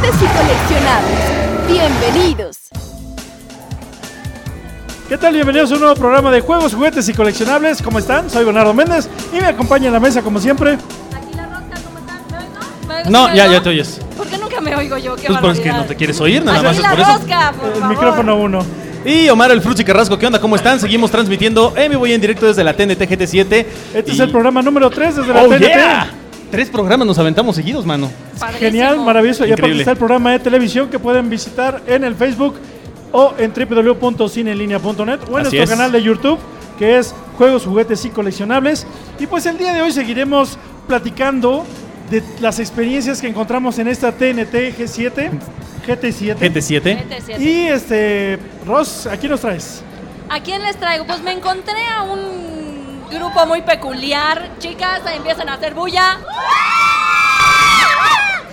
juguetes y coleccionables. Bienvenidos. ¿Qué tal? Bienvenidos a un nuevo programa de juegos, juguetes y coleccionables. ¿Cómo están? Soy Bernardo Méndez y me acompaña en la mesa como siempre. Aquí la rosca, ¿cómo están? No, ¿Sí me ya, ya te oyes. ¿Por qué nunca me oigo yo? Qué Pues porque no te quieres oír, nada Aquí más es la por eso. rosca, por El micrófono 1. Y Omar el Fruchi Carrasco, ¿qué onda? ¿Cómo están? Seguimos transmitiendo en vivo y en directo desde la TNT GT7. Este Y- es el programa número 3 desde la ¡Oh, TNT. yeah! Tres programas nos aventamos seguidos, mano. Padrísimo. Genial, maravilloso. Y aparte está el programa de televisión que pueden visitar en el Facebook o en www.cineenlinea.net o en Así nuestro es. canal de YouTube que es Juegos, Juguetes y Coleccionables. Y pues el día de hoy seguiremos platicando de las experiencias que encontramos en esta TNT G7, GT7. GT7. Vete, sí, sí. Y este, Ross, aquí nos traes. ¿A quién les traigo? Pues me encontré a un grupo muy peculiar. Chicas, empiezan a hacer bulla.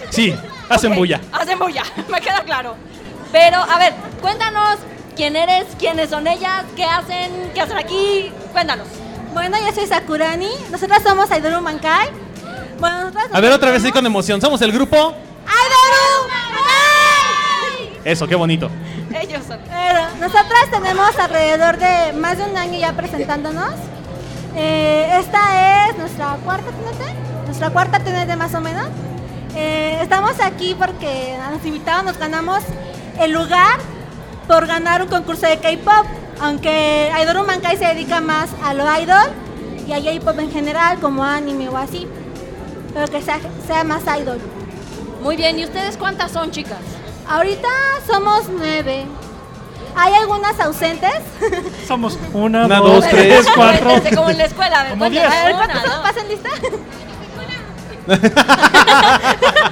Sí, hacen bulla. Hacen bulla, me queda claro. Pero, a ver, cuéntanos quién eres, quiénes son ellas, qué hacen, qué hacen aquí. Cuéntanos. Bueno, yo soy Sakurani. Nosotras somos Aidoru Mankai. Bueno, nosotras A ver, otra vez ahí con emoción. Somos el grupo. ¡Aidoru Mankai! Eso, qué bonito. Ellos son. Pero nosotras tenemos alrededor de más de un año ya presentándonos. Eh, esta es nuestra cuarta TNT. Nuestra cuarta TNT más o menos. Eh, estamos aquí porque nos invitaron, nos ganamos el lugar por ganar un concurso de K-pop. Aunque Aidoru Mankai se dedica más a lo idol y a J-pop en general, como anime o así. Pero que sea, sea más idol. Muy bien, ¿y ustedes cuántas son, chicas? Ahorita somos nueve. Hay algunas ausentes. Somos una, Una, dos, dos, tres, tres, cuatro. Como en la escuela. Como cuéntanos. diez. A ver, Una, ¿cuántos pasan lista?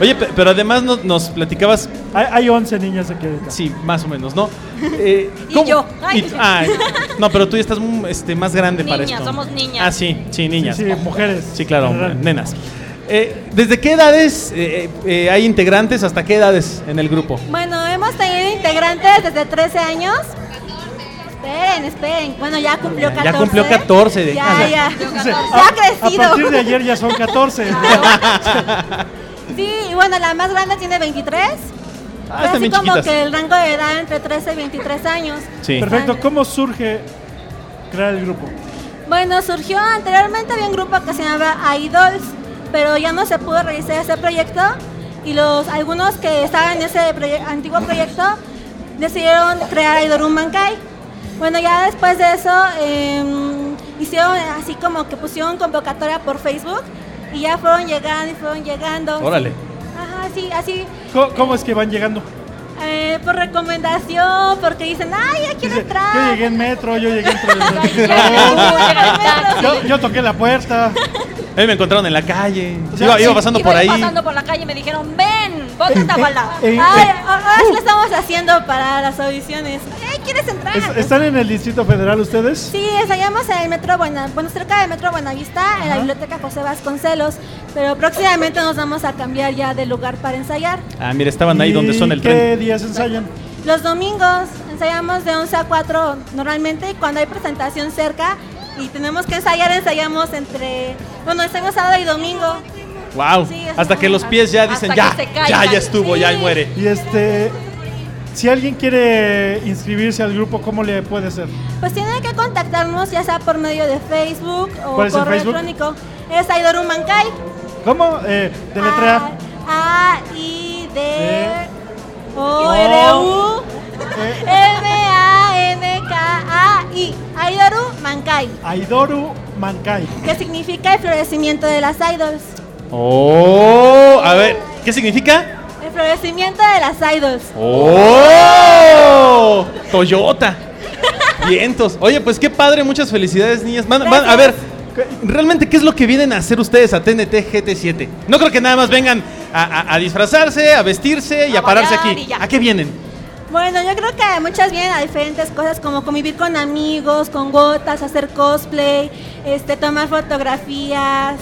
Oye, pe- pero además nos, nos platicabas, Hay, hay 11 niñas aquí ahorita. sí, más o menos, ¿no? Eh, Y yo. Ay. Y- ay, no, pero tú ya estás mm, este, más grande para Niñas, esto. somos niñas. Ah, sí, sí, niñas. Sí, sí, mujeres. Sí, claro, nenas. Eh, ¿Desde qué edades eh, eh, hay integrantes? ¿Hasta qué edades en el grupo? Bueno, hemos tenido integrantes desde 13 años. Esperen, esperen. Bueno, ya cumplió Ya 14. cumplió 14 de- Ya, ya. Ya a, ha a crecido. partir de ayer ya son 14. Sí, y bueno, la más grande tiene 23. Ah, Así como chiquitas. que el rango de edad entre 13 y 23 años. Sí. Perfecto. ¿Cómo surge crear el grupo? Bueno, surgió anteriormente había un grupo que se llamaba Idols, pero ya no se pudo realizar ese proyecto y los algunos que estaban en ese proye- antiguo proyecto decidieron crear Idoru Mankai. Bueno, ya después de eso em, hicieron así como que pusieron convocatoria por Facebook y ya fueron llegando y fueron llegando. Órale. Ajá, sí, así ¿Cómo, cómo es que van llegando? eh, por recomendación, porque dicen, ay, ya quiero Dice, entrar. yo llegué en metro, yo llegué en. Llega yo, yo toqué la puerta. A mí me encontraron en la calle. O sea, iba, iba pasando Iba por ahí. pasando por la calle y me dijeron, ven, ponte. Eh, Ay, eh, ahora lo estamos haciendo para las audiciones. ¿Quieres entrar? es- ¿Están en el Distrito Federal ustedes? Sí, ensayamos en el Metro Buena, bueno, cerca del Metro Buenavista, en la biblioteca José Vasconcelos, pero próximamente nos vamos a cambiar ya de lugar para ensayar. Ah, mira, estaban ahí ¿Y donde son el ¿Qué tren. días ensayan? Los domingos ensayamos de 11 a 4 normalmente y cuando hay presentación cerca y tenemos que ensayar, ensayamos entre, bueno, ensayamos sábado y domingo. Wow. Sí, Hasta que los pies ya dicen, ya, se ya, ya estuvo, ya y muere. Y este, si alguien quiere inscribirse al grupo, ¿cómo le puede ser? Pues tienen que contactarnos ya sea por medio de Facebook o ¿Cuál es el correo Facebook? electrónico. Es Aidoru Mankai. ¿Cómo? Eh, deletrea. A, I, D, Sí. O, R, U, M, A, N, K, A, I. Aidoru Mankai. Aidoru Mankai. Que significa el florecimiento de las idols. Oh, a ver, ¿qué significa? El florecimiento de las idols. ¡Oh! Toyota. Vientos. Oye, pues qué padre, muchas felicidades, niñas. Van- van- a ver, ¿realmente qué es lo que vienen a hacer ustedes a TNT GT7? No creo que nada más vengan a, a- a disfrazarse, a vestirse y a, A pararse aquí. ¿A qué vienen? Bueno, yo creo que muchas vienen a diferentes cosas como convivir con amigos, con gotas, hacer cosplay, este, tomar fotografías,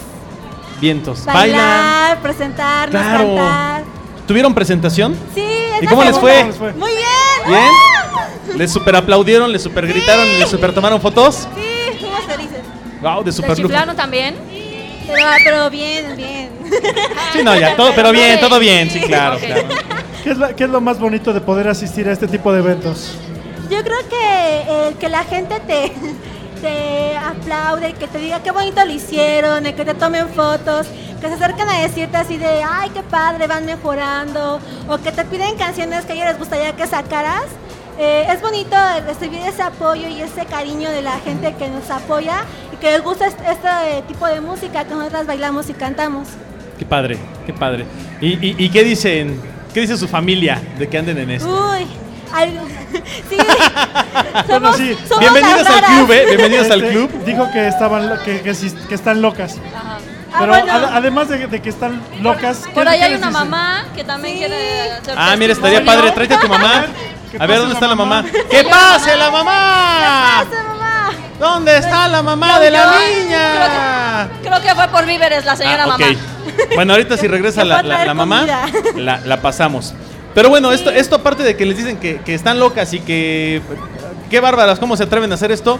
Vientos. bailar, Bailan. presentarnos, Claro. cantar. ¿Tuvieron presentación? Sí, ¿Y cómo les fue? ¿Cómo les fue? Muy bien. ¿Bien? ¿Les super aplaudieron, les super gritaron y les super tomaron fotos? Sí, fuimos felices. Wow, de ¿Te super lujo. chiflaron también? Pero, pero bien, bien. Sí, no, ya, todo, pero bien, todo bien, sí, claro, claro. ¿Qué es, la- qué es lo más bonito de poder asistir a este tipo de eventos? Yo creo que el que la gente te, te aplaude, que te diga qué bonito lo hicieron, el que te tomen fotos, que se acerquen a decirte así de, ay, qué padre, van mejorando, o que te piden canciones que a ellos les gustaría que sacaras. Eh, es bonito recibir ese apoyo y ese cariño de la gente que nos apoya y que les gusta este, este tipo de música que nosotras bailamos y cantamos. Qué padre, qué padre. ¿Y, y, y qué dicen? ¿Qué dice su familia de que anden en esto? Uy, algo- sí, Bueno, somos, sí. somos Bienvenidos al club, ¿eh? Bienvenidos al Este, club. Dijo que estaban lo- que, que, sí- que están locas. Ajá. Ah, Pero bueno. ad- además de, de que están locas, ¿qué- Por ahí hay una dicen? mamá que también Sí. quiere hacer Ah, mira, estaría padre. Tráete a tu mamá. Que A ver, pase ¿dónde la está la mamá? ¡Que pase la mamá! Pase, mamá. ¿Dónde está la mamá de la niña? Creo que fue por víveres la señora Ah, ok. mamá. Bueno, ahorita si regresa Que la, mamá, la pasamos. Pero bueno, esto, esto aparte de que les dicen que, que están locas y que... Qué bárbaras, ¿cómo se atreven a hacer esto?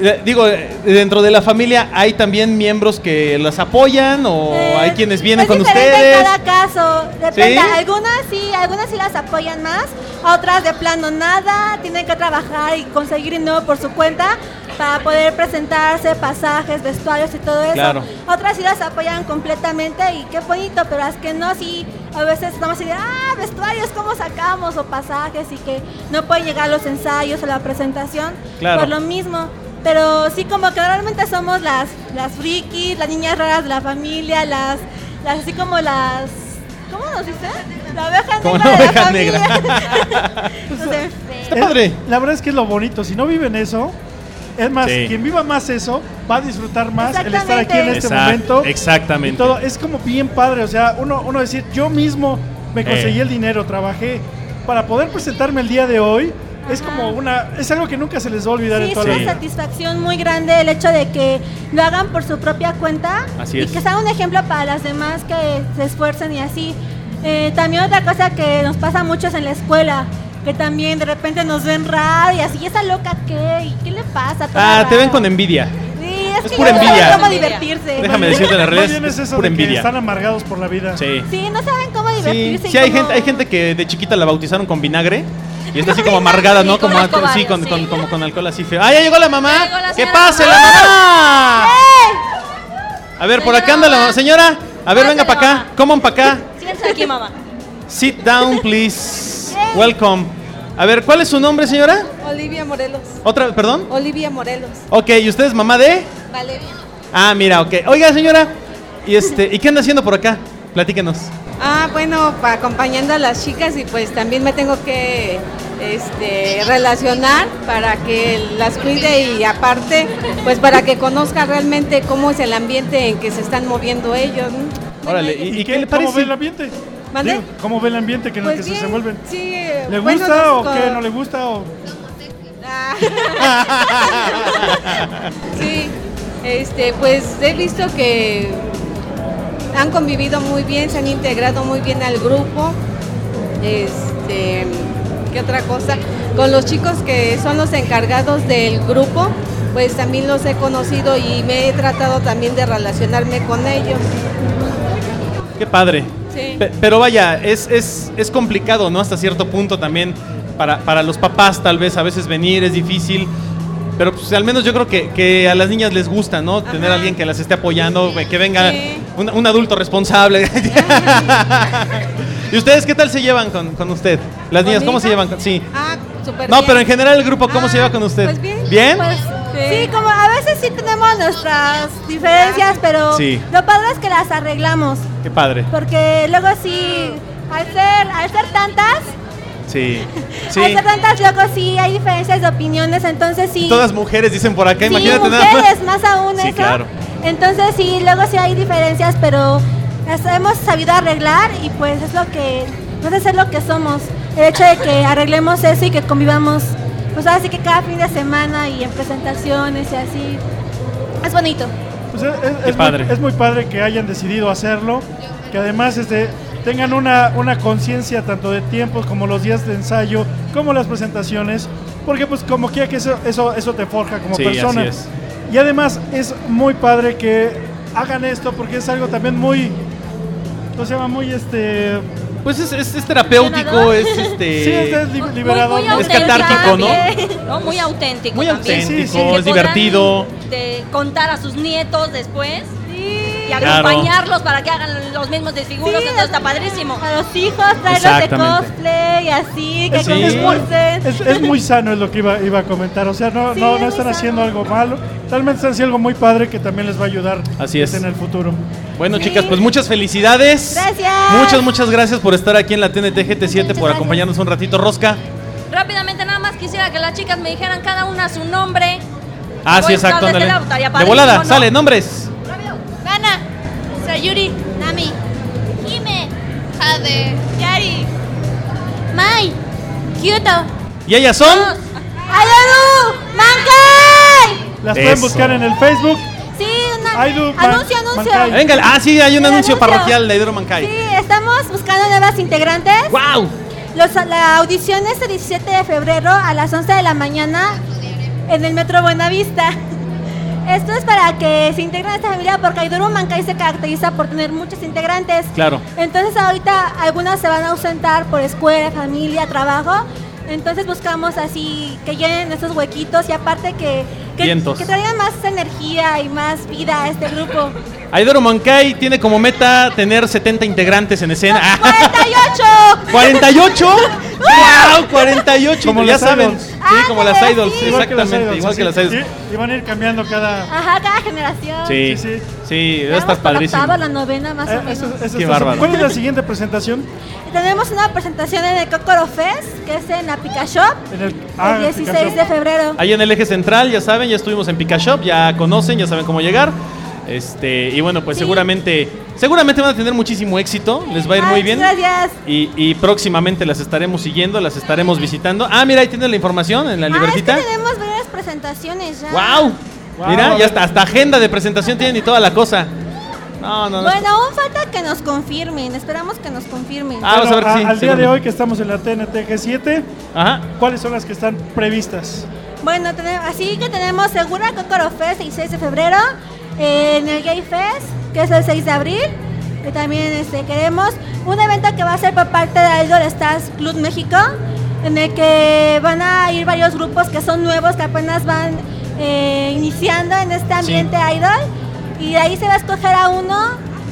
Eh, Digo, eh, dentro de la familia hay también miembros que las apoyan o Eh, hay quienes vienen es con ustedes. En cada caso, depende. ¿Sí? Algunas sí, algunas sí las apoyan más, otras de plano nada, tienen que trabajar y conseguir dinero por su cuenta para poder presentarse, pasajes, vestuarios y todo eso. Claro. Otras sí las apoyan completamente y qué bonito, pero las que no, sí, a veces estamos así de, ah, vestuarios, ¿cómo sacamos? O pasajes y que no pueden llegar los ensayos o la presentación Claro. por lo mismo. Pero sí, como que realmente somos las, las frikis, las niñas raras de la familia, las, las así como las. ¿Cómo nos dice? La oveja Como negra. la de la oveja familia. negra. Entonces, Está Es- padre. La verdad es que es lo bonito. Si no viven eso, es más, Sí. quien viva más eso va a disfrutar más el estar aquí en este Exact- momento. exactamente. Y todo. Es como bien padre. O sea, uno, uno decir, yo mismo me conseguí Eh. el dinero, trabajé para poder presentarme el día de hoy. Es como una. Es algo que nunca se les va a olvidar sí, en es toda la una vida. satisfacción muy grande el hecho de que lo hagan por su propia cuenta Así y es. que sea un ejemplo para las demás que se esfuercen y así. Eh, también otra cosa que nos pasa mucho es en la escuela, que también de repente nos ven raro y así, ¿y esa loca qué? ¿Y qué le pasa? Toda Ah, te ven con envidia. Sí, es, Es que pura ya no saben envidia. cómo Envidia. divertirse. Déjame decirte la realidad. Es, pura de que envidia. están amargados por la vida. Sí. Sí, no saben cómo divertirse. sí hay cómo- gente, hay gente que de chiquita la bautizaron con vinagre y está así como amargada, ¿no? Como conozco alcohol- sí, varios, con, con- como con alcohol así feo. ¡Ah, ya llegó la mamá! Llegó la ¡Que pase la mamá! A ver, por acá anda la mamá. señora. A ver, venga para acá. Coman para acá. Aquí, mamá. Sit down, please. Welcome. A ver, ¿cuál es su nombre, señora? Olivia Morelos. Otra, perdón. Olivia Morelos. Ok, ¿y usted es mamá de? Valeria. Ah, mira, ok. Oiga, señora. ¿Y este, ¿y qué anda haciendo por acá? Platíquenos. Ah, bueno, pa- acompañando a las chicas y pues también me tengo que este, relacionar para que las cuide y aparte, pues para que conozca realmente cómo es el ambiente en que se están moviendo ellos. ¿no? Órale, ¿y, y qué le ¿Cómo ve parece? el ambiente? ¿Mande? Digo, ¿Cómo ve el ambiente que en el Pues que se desenvuelven? Sí, eh, ¿Le bueno, gusta o qué? ¿No le gusta? O... Sí, este, pues he visto que han convivido muy bien, se han integrado muy bien al grupo. Este, ¿qué otra cosa? Con los chicos que son los encargados del grupo, pues también los he conocido y me he tratado también de relacionarme con ellos. Qué padre. Sí. Pero vaya, es, es, es complicado, ¿no? Hasta cierto punto también para, para los papás tal vez a veces venir es difícil. Pero pues al menos yo creo que, que a las niñas les gusta, ¿no? Tener a alguien que las esté apoyando, que venga Sí. un, un adulto responsable. ¿Y ustedes qué tal se llevan con, con usted? Las ¿Con niñas, ¿cómo se llevan? con- Sí. Ah, súper No, bien. pero en general el grupo, ¿cómo se Ah, lleva con usted? pues bien. ¿Bien? Pues, Sí. sí, como a veces sí tenemos nuestras diferencias, pero Sí. lo padre es que las arreglamos. Qué padre. Porque luego sí, al ser, al ser tantas, Sí. Sí. al ser tantas, luego sí hay diferencias de opiniones, entonces sí. Todas mujeres dicen por acá, sí, imagínate nada más. mujeres, más aún Sí, eso. claro. Entonces sí, luego sí hay diferencias, pero hemos sabido arreglar y pues es lo que, no sé, es lo que somos. El hecho de que arreglemos eso y que convivamos, pues así que cada fin de semana y en presentaciones y así. Es bonito. Pues es, es- padre. Muy, es muy padre que hayan decidido hacerlo, que además este, tengan una, una conciencia tanto de tiempos como los días de ensayo, como las presentaciones, porque pues como quiera que eso, eso, eso te forja como Sí, persona. así es. Y además es muy padre que hagan esto porque es algo también muy, ¿cómo se llama? Muy este... Pues es, es- es terapéutico, es este. Sí, es, Muy- liberador. Es auténtico catártico, ¿no? Muy auténtico. Muy también. auténtico, Sí, sí, Que es divertido. de contar a sus nietos después y Claro. acompañarlos para que hagan los mismos desfiguros. Sí, Entonces está padrísimo. A los hijos, traerlos de cosplay y así, que Es, con es es- muy sano, es lo que iba, iba a comentar. O sea, no, Sí, no, no están haciendo algo malo. Realmente están haciendo algo muy padre que también les va a ayudar Así es. en el futuro. Bueno, Sí. chicas, pues muchas felicidades. Gracias. Muchas, muchas gracias por estar aquí en la TNT GT7, Muchas por gracias. acompañarnos un ratito. Rosca. Rápidamente nada más quisiera que las chicas me dijeran cada una su nombre. Ah, sí, exacto. la De volada, ¿no? sale, nombres. Sayuri. Nami. Hime. Jade. Yari. Mai. Kyoto. Y ellas son. ¡Ayuru! ¡Mankai! Las Eso. pueden buscar en el Facebook. Sí, una... Aidu Man- anuncio, anuncio. Mankai. Venga, ah, sí, hay un anuncio anuncio. parroquial de Hidro Mancay. Sí, estamos buscando nuevas integrantes. ¡Wow! Los- la audición es el 17 de febrero a las 11 de la mañana en el Metro Buenavista. Esto es para que se integren a esta familia porque Aiduru Mancay se caracteriza por tener muchos integrantes. Claro. Entonces ahorita algunas se van a ausentar por escuela, familia, trabajo. Entonces buscamos así que llenen esos huequitos y aparte que, que, Vientos. que traigan más energía y más vida a este grupo. Aidoro Mancay tiene como meta tener 70 integrantes en escena. ¡48! ¿48? ¡Wow! 48. Como ya saben. Sí, como las idols. Exactamente. Igual que las idols. Y, y van a ir cambiando cada... Ajá, generación. Sí, Sí, sí. sí, la padrísimo. octava, la novena más Eh, o menos. eso- eso Qué bárbaro. ¿Cuál es la siguiente presentación? Tenemos una presentación en el Kokoro Fest, que es en la Pika Shop, En el, ah, el 16 Picasso. de febrero. Ahí en el eje central, ya saben, ya estuvimos en Pika Shop, ya conocen, ya saben cómo llegar. Este, y bueno, pues Sí. seguramente, seguramente van a tener muchísimo éxito, les va a ir muy bien. Gracias. Y, y próximamente las estaremos siguiendo, las estaremos visitando. Ah, mira, ahí tienen la información en la Ah, es libretita. que tenemos varias presentaciones ya. ¡Wow! Wow, Mira, a ya ver. hasta, agenda de presentación tienen y toda la cosa. No, no, no. Bueno, aún falta que nos confirmen. Esperamos que nos confirmen. Ah, vamos a ver si sí, al día de hoy que estamos en la TNT G7, Ajá. ¿cuáles son las que están previstas? Bueno, tenemos, así que tenemos Segura Kokoro Fest el 6 de febrero, eh, en el Gay Fest, que es el 6 de abril. Que también este, queremos un evento que va a ser por parte de Idol Stars Club México, en el que van a ir varios grupos que son nuevos, que apenas van eh, iniciando en este ambiente idol. Y de ahí se va a escoger a uno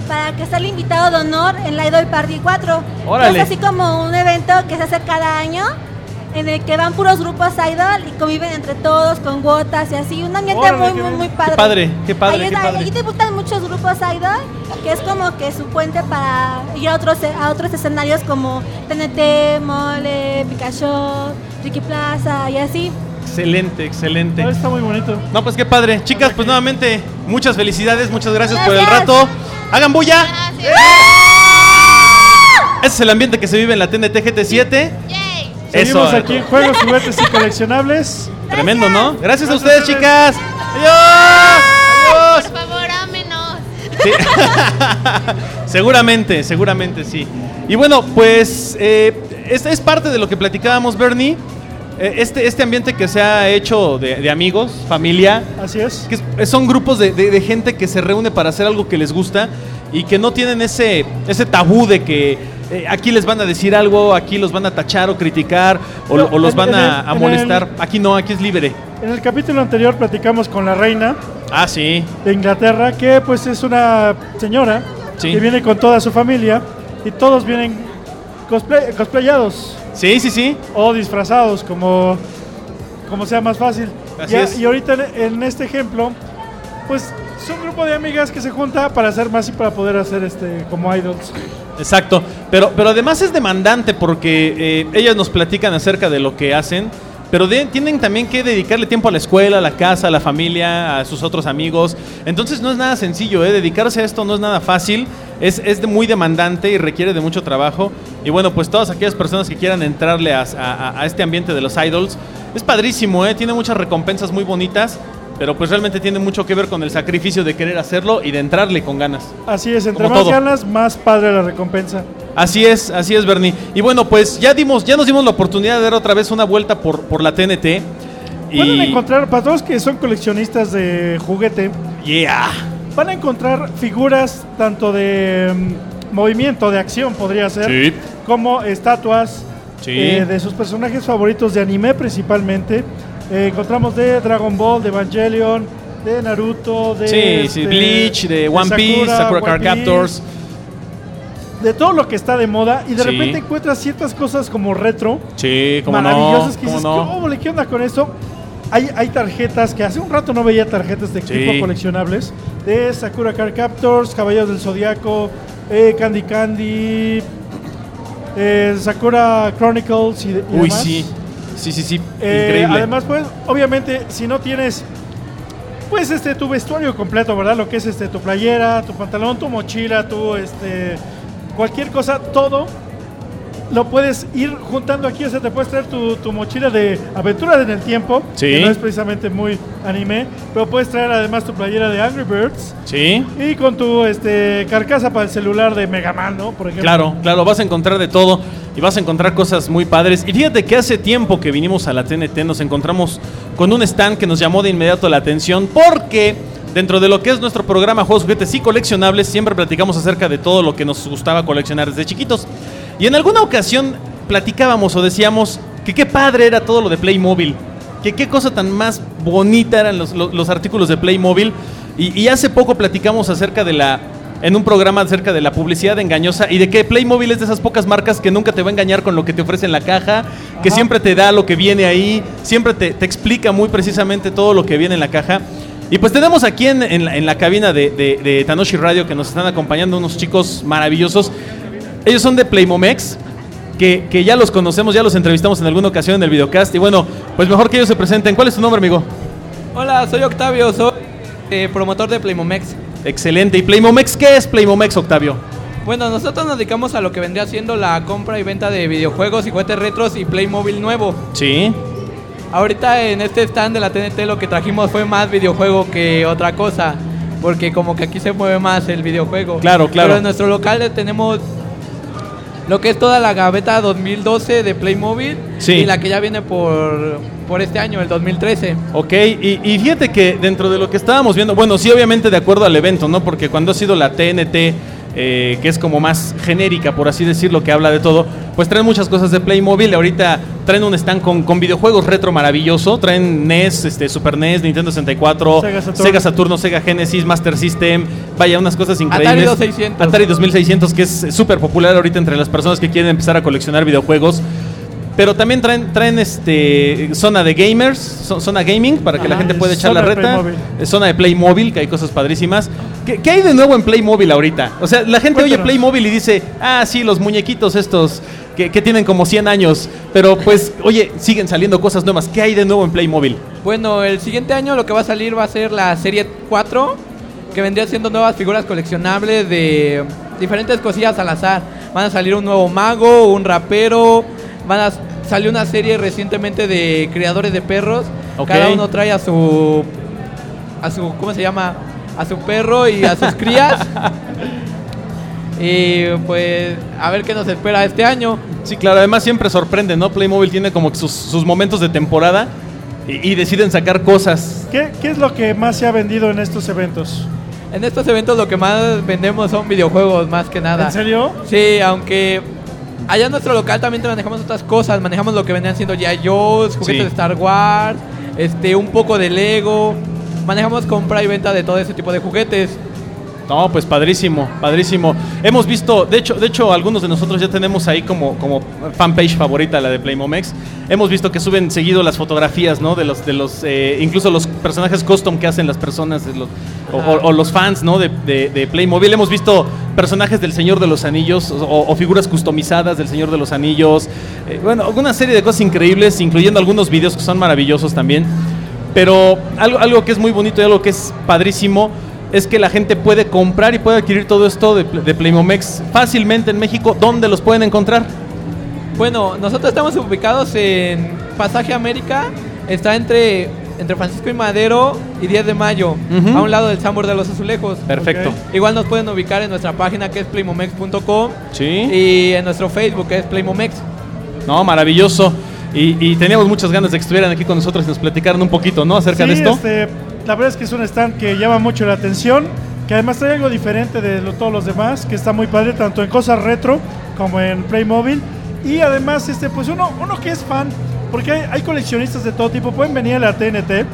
para que sea el invitado de honor en la Idol Party 4. Órale. Es así como un evento que se hace cada año en el que van puros grupos idol y conviven entre todos con gotas y así, un ambiente Órale, muy, muy, muy padre. Qué padre, qué padre, Ahí, qué ahí- padre. ahí debutan muchos grupos idol, que es como que su puente para ir a otros, a otros escenarios como TNT, Mole, Pikachu, Ricky Plaza y así. Excelente, excelente. Ah, está muy bonito. No, pues qué padre. Chicas, pues nuevamente, muchas felicidades, muchas gracias, por el rato. Hagan bulla. Ese es el ambiente que se vive en la TNT GT7. Yay. Seguimos Eso. aquí en Juegos, Juguetes y Coleccionables. Tremendo, ¿no? Gracias a Gracias ustedes, a ustedes. chicas. Adiós. Por favor, ámenos. Sí. seguramente, seguramente sí. Y bueno, pues eh, es, es parte de lo que platicábamos, Bernie. Eh, este, este ambiente que se ha hecho de, de amigos, familia, Así es. que es- son grupos de, de- de gente que se reúne para hacer algo que les gusta y que no tienen ese, ese tabú de que eh, aquí les van a decir algo, aquí los van a tachar o criticar o, No, o los van en a, el- a en molestar. el- Aquí no, aquí es libre. En el capítulo anterior platicamos con la reina Ah, sí. de Inglaterra, que pues es una señora Sí. que viene con toda su familia y todos vienen cosplay- cosplayados Sí, sí, sí. o disfrazados, como, como sea más fácil. Así y, es. y ahorita en, en este ejemplo, pues es un grupo de amigas que se junta para hacer más y para poder hacer este como idols. Exacto, pero, pero además es demandante porque eh, ellas nos platican acerca de lo que hacen, pero tienen también que dedicarle tiempo a la escuela, a la casa, a la familia, a sus otros amigos. Entonces no es nada sencillo, ¿eh? dedicarse a esto no es nada fácil, es, es muy demandante y requiere de mucho trabajo. Y bueno, pues todas aquellas personas que quieran entrarle a, a- a este ambiente de los idols, es padrísimo, ¿eh? tiene muchas recompensas muy bonitas. Pero pues realmente tiene mucho que ver con el sacrificio de querer hacerlo y de entrarle con ganas. Así es, entre Como más todo. ganas, más padre la recompensa. Así es, así es, Bernie. Y bueno, pues ya dimos, ya nos dimos la oportunidad de dar otra vez una vuelta por, por la TNT. Pueden Y. encontrar, para todos que son coleccionistas de juguete, Yeah. van a encontrar figuras tanto de mm, movimiento de acción, podría ser, Sí. como estatuas Sí. eh, de sus personajes favoritos de anime principalmente. Eh, encontramos de Dragon Ball, de Evangelion, de Naruto, de Sí, sí, este, Bleach, de One Piece, Sakura Card Piece, Captors. de todo lo que está de moda y de Sí. repente encuentras ciertas cosas como retro Sí, como no. maravillosas que dices, cómo no. ¿cómo le qué onda con esto? Hay, hay tarjetas que hace un rato no veía tarjetas de Sí. tipo coleccionables de Sakura Card Captors, Caballeros del Zodiaco, eh, Candy Candy, eh, Sakura Chronicles y, de- y Uy, demás. sí. Sí, sí, sí. Eh, Increíble. Además, pues, obviamente, si no tienes, pues, este, tu vestuario completo, ¿verdad? Lo que es, este, tu playera, tu pantalón, tu mochila, tu, este, cualquier cosa, todo lo puedes ir juntando aquí. O sea, te puedes traer tu, tu mochila de aventuras en el tiempo, Sí. que no es precisamente muy anime, pero puedes traer además tu playera de Angry Birds Sí. y con tu, este, carcasa para el celular de Mega Man, ¿no? Por ejemplo. Claro, claro, vas a encontrar de todo y vas a encontrar cosas muy padres. Y fíjate que hace tiempo que vinimos a la TNT nos encontramos con un stand que nos llamó de inmediato la atención porque dentro de lo que es nuestro programa Juegos, Juguetes y Coleccionables siempre platicamos acerca de todo lo que nos gustaba coleccionar desde chiquitos. Y en alguna ocasión platicábamos o decíamos que qué padre era todo lo de Playmobil. Que qué cosa tan más bonita eran los, los- los artículos de Playmobil. Y, y hace poco platicamos acerca de la. En un programa acerca de la publicidad engañosa y de que Playmobil es de esas pocas marcas que nunca te va a engañar con lo que te ofrece en la caja, que Ajá. siempre te da lo que viene ahí, siempre te, te explica muy precisamente todo lo que viene en la caja. Y pues tenemos aquí en, en la, en la cabina de, de- de Tanoshi Radio que nos están acompañando unos chicos maravillosos. Ellos son de Playmomex, que, que ya los conocemos, ya los entrevistamos en alguna ocasión en el videocast. Y bueno, pues mejor que ellos se presenten. ¿Cuál es tu nombre, amigo? Hola, soy Octavio, soy eh, promotor de Playmomex. Excelente. ¿Y Playmomex qué es Playmomex, Octavio? Bueno, nosotros nos dedicamos a lo que vendría siendo la compra y venta de videojuegos y juguetes retros y Playmobil nuevo. Sí. Ahorita en este stand de la TNT lo que trajimos fue más videojuego que otra cosa, porque como que aquí se mueve más el videojuego. Claro, claro. Pero en nuestro local tenemos lo que es toda la gaveta 2012 de Playmobil Sí. y la que ya viene por, por este año, el 2013. Ok, y, y fíjate que dentro de lo que estábamos viendo, bueno, sí, obviamente de acuerdo al evento, ¿no? Porque cuando ha sido la TNT, eh, que es como más genérica, por así decirlo, que habla de todo, pues traen muchas cosas de Playmobil. Ahorita traen un stand con, con videojuegos retro maravilloso. Traen NES, este, Super NES, Nintendo 64, Sega Saturn. Sega Saturno, Sega Genesis, Master System. Vaya, unas cosas increíbles. 2600. Atari 2600, que es súper popular ahorita entre las personas que quieren empezar a coleccionar videojuegos. Pero también traen, traen este zona de gamers, zo- zona gaming, para que la gente pueda echar la de reta. Playmobil. Eh, Zona de Playmobil, que hay cosas padrísimas. ¿Qué, qué hay de nuevo en Playmobil ahorita? O sea, la gente oye. Playmobil y dice, ah, sí, los muñequitos estos que, que tienen como 100 años. Pero pues, oye, siguen saliendo cosas nuevas. ¿Qué hay de nuevo en Playmobil? Bueno, el siguiente año lo que va a salir va a ser la serie 4, que vendría siendo nuevas figuras coleccionables de diferentes cosillas al azar. Van a salir un nuevo mago, un rapero, van a salió una serie recientemente de creadores de perros. Ok. Cada uno trae a su a su ¿cómo se llama? a su perro y a sus crías. y pues a ver qué nos espera este año. Sí, claro, además siempre sorprende, ¿no? Playmobil tiene como que sus, sus momentos de temporada y, y deciden sacar cosas. ¿Qué, ¿Qué es lo que más se ha vendido en estos eventos? En estos eventos lo que más vendemos son videojuegos más que nada. ¿En serio? Sí, aunque allá en nuestro local también te manejamos otras cosas. Manejamos lo que venían siendo ya Joe's, juguetes Sí. de Star Wars, este, un poco de Lego. Manejamos compra y venta de todo ese tipo de juguetes. No, pues padrísimo, padrísimo. Hemos visto, de hecho, de hecho, algunos de nosotros ya tenemos ahí como, como fanpage favorita la de Playmomex. Hemos visto que suben seguido las fotografías, ¿no? De los, de los, eh, incluso los personajes custom que hacen las personas, de los- o, o- o los fans, ¿no? De, de- de Playmobil. Hemos visto personajes del Señor de los Anillos o, o figuras customizadas del Señor de los Anillos. Eh, bueno, una serie de cosas increíbles, incluyendo algunos videos que son maravillosos también. Pero algo, algo que es muy bonito y algo que es padrísimo es que la gente puede comprar y puede adquirir todo esto de, de Playmomex fácilmente en México. ¿Dónde los pueden encontrar? Bueno, nosotros estamos ubicados en Pasaje América. Está entre, entre Francisco y Madero y 10 de mayo, a un lado del Sambor de los Azulejos. Perfecto. Igual nos pueden ubicar en nuestra página que es playmomex.com Sí. y en nuestro Facebook que es Playmomex. No, maravilloso. Y, y teníamos muchas ganas de que estuvieran aquí con nosotros y nos platicaran un poquito, ¿no? Acerca Sí, de esto. este, la verdad es que es un stand que llama mucho la atención. que además trae algo diferente de lo- todos los demás, que está muy padre, tanto en cosas retro como en Playmobil. Y además, este, pues uno, uno que es fan, porque hay, hay coleccionistas de todo tipo, pueden venir a la TNT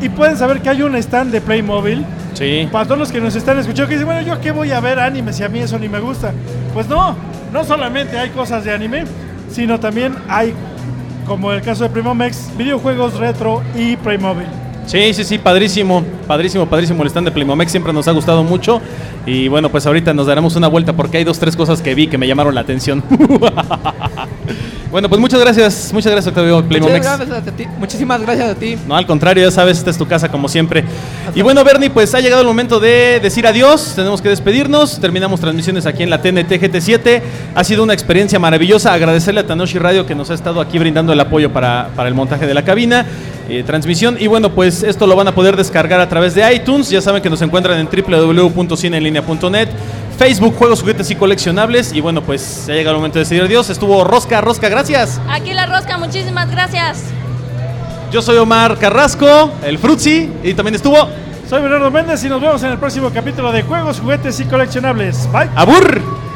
y pueden saber que hay un stand de Playmobil. Sí. Para todos los que nos están escuchando, que dicen, bueno, ¿yo qué voy a ver anime si a mí eso ni me gusta? Pues no, no solamente hay cosas de anime, sino también hay, como el caso de Primomex, videojuegos retro y Playmobil. Sí, sí, sí, padrísimo, padrísimo, padrísimo el stand de Playmomex, siempre nos ha gustado mucho y bueno, pues ahorita nos daremos una vuelta porque hay dos, tres cosas que vi que me llamaron la atención. bueno, pues muchas gracias, muchas gracias Octavio Playmomex. Muchas gracias a ti. Muchísimas gracias a ti. No, al contrario, ya sabes, esta es tu casa como siempre. Y bueno, Bernie, pues ha llegado el momento de decir adiós. Tenemos que despedirnos. Terminamos transmisiones aquí en la TNT GT7. Ha sido una experiencia maravillosa. Agradecerle a Tanoshi Radio que nos ha estado aquí brindando el apoyo para, para el montaje de la cabina, eh, transmisión. Y bueno, pues esto lo van a poder descargar a través de iTunes. Ya saben que nos encuentran en www.cineenlinea.net. Facebook, juegos, juguetes y coleccionables. Y bueno, pues ya llega el momento de decir adiós. Estuvo Rosca, Rosca, gracias. Aquí la rosca, muchísimas gracias. Yo soy Omar Carrasco, el Frutzi, y también estuvo Soy Bernardo Méndez y nos vemos en el próximo capítulo de Juegos, Juguetes y Coleccionables. Bye. Abur.